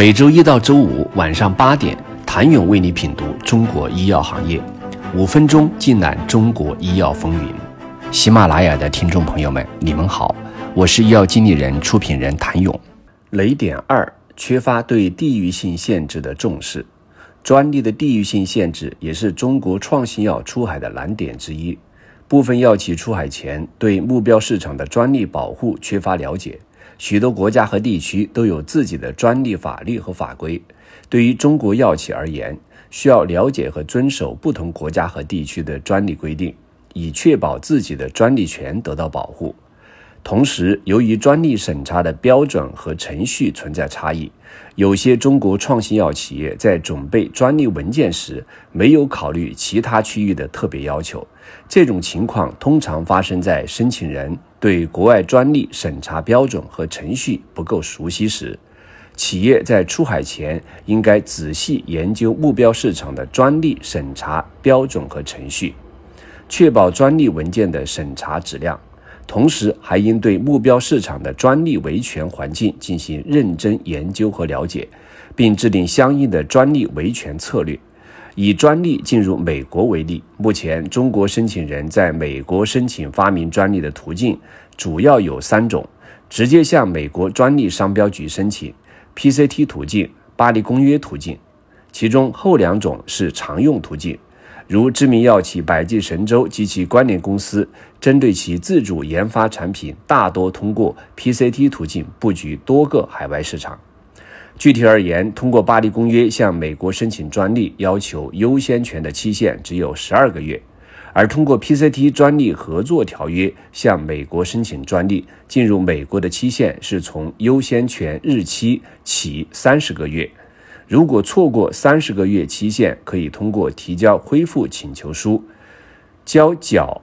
每周一到周五晚上八点，谭勇为你品读中国医药行业，五分钟尽览中国医药风云。喜马拉雅的听众朋友们，你们好，我是医药经理人、出品人谭勇。雷点二：缺乏对地域性限制的重视。专利的地域性限制也是中国创新药出海的难点之一。部分药企出海前对目标市场的专利保护缺乏了解。许多国家和地区都有自己的专利法律和法规。对于中国药企而言，需要了解和遵守不同国家和地区的专利规定，以确保自己的专利权得到保护。同时，由于专利审查的标准和程序存在差异，有些中国创新药企业在准备专利文件时没有考虑其他区域的特别要求。这种情况通常发生在申请人。对国外专利审查标准和程序不够熟悉时，企业在出海前应该仔细研究目标市场的专利审查标准和程序，确保专利文件的审查质量。同时，还应对目标市场的专利维权环境进行认真研究和了解，并制定相应的专利维权策略。以专利进入美国为例，目前中国申请人在美国申请发明专利的途径主要有三种：直接向美国专利商标局申请 （PCT 途径）、巴黎公约途径。其中后两种是常用途径，如知名药企百济神州及其关联公司，针对其自主研发产品，大多通过 PCT 途径布局多个海外市场。具体而言，通过巴黎公约向美国申请专利，要求优先权的期限只有十二个月；而通过 PCT 专利合作条约向美国申请专利，进入美国的期限是从优先权日期起三十个月。如果错过三十个月期限，可以通过提交恢复请求书，交缴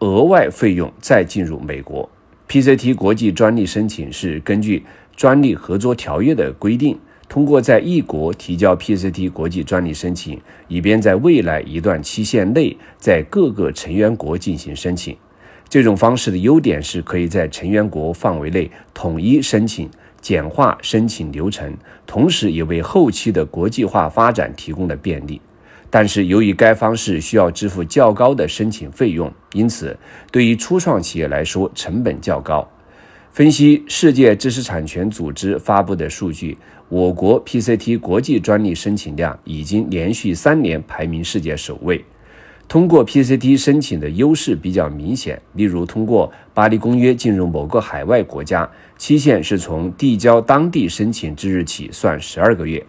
额外费用再进入美国。PCT 国际专利申请是根据。专利合作条约的规定，通过在一国提交 PCT 国际专利申请，以便在未来一段期限内在各个成员国进行申请。这种方式的优点是可以在成员国范围内统一申请，简化申请流程，同时也为后期的国际化发展提供了便利。但是，由于该方式需要支付较高的申请费用，因此对于初创企业来说成本较高。分析世界知识产权组织发布的数据，我国 PCT 国际专利申请量已经连续三年排名世界首位。通过 PCT 申请的优势比较明显，例如通过巴黎公约进入某个海外国家，期限是从递交当地申请之日起算十二个月，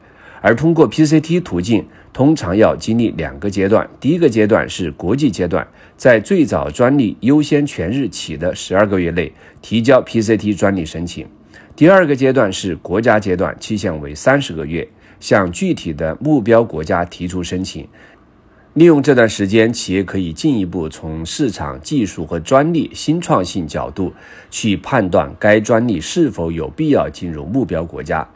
而通过 PCT 途径。通常要经历两个阶段，第一个阶段是国际阶段，在最早专利优先权日起的十二个月内提交 PCT 专利申请；第二个阶段是国家阶段，期限为三十个月，向具体的目标国家提出申请。利用这段时间，企业可以进一步从市场、技术和专利新创性角度去判断该专利是否有必要进入目标国家。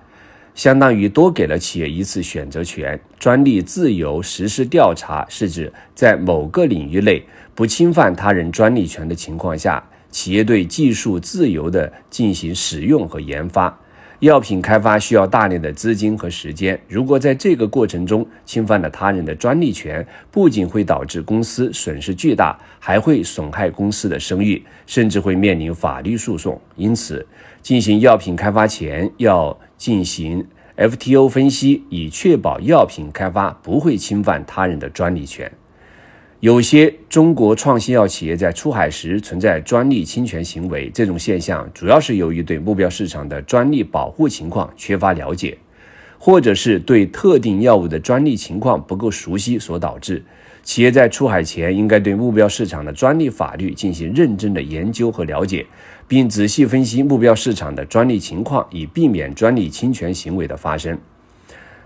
相当于多给了企业一次选择权。专利自由实施调查是指在某个领域内不侵犯他人专利权的情况下，企业对技术自由的进行使用和研发。药品开发需要大量的资金和时间，如果在这个过程中侵犯了他人的专利权，不仅会导致公司损失巨大，还会损害公司的声誉，甚至会面临法律诉讼。因此，进行药品开发前要。进行 FTO 分析，以确保药品开发不会侵犯他人的专利权。有些中国创新药企业在出海时存在专利侵权行为，这种现象主要是由于对目标市场的专利保护情况缺乏了解，或者是对特定药物的专利情况不够熟悉所导致。企业在出海前，应该对目标市场的专利法律进行认真的研究和了解，并仔细分析目标市场的专利情况，以避免专利侵权行为的发生。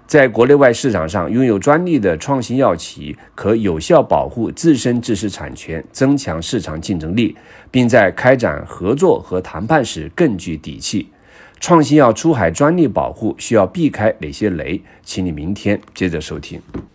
在国内外市场上，拥有专利的创新药企可有效保护自身知识产权，增强市场竞争力，并在开展合作和谈判时更具底气。创新药出海专利保护需要避开哪些雷？请你明天接着收听。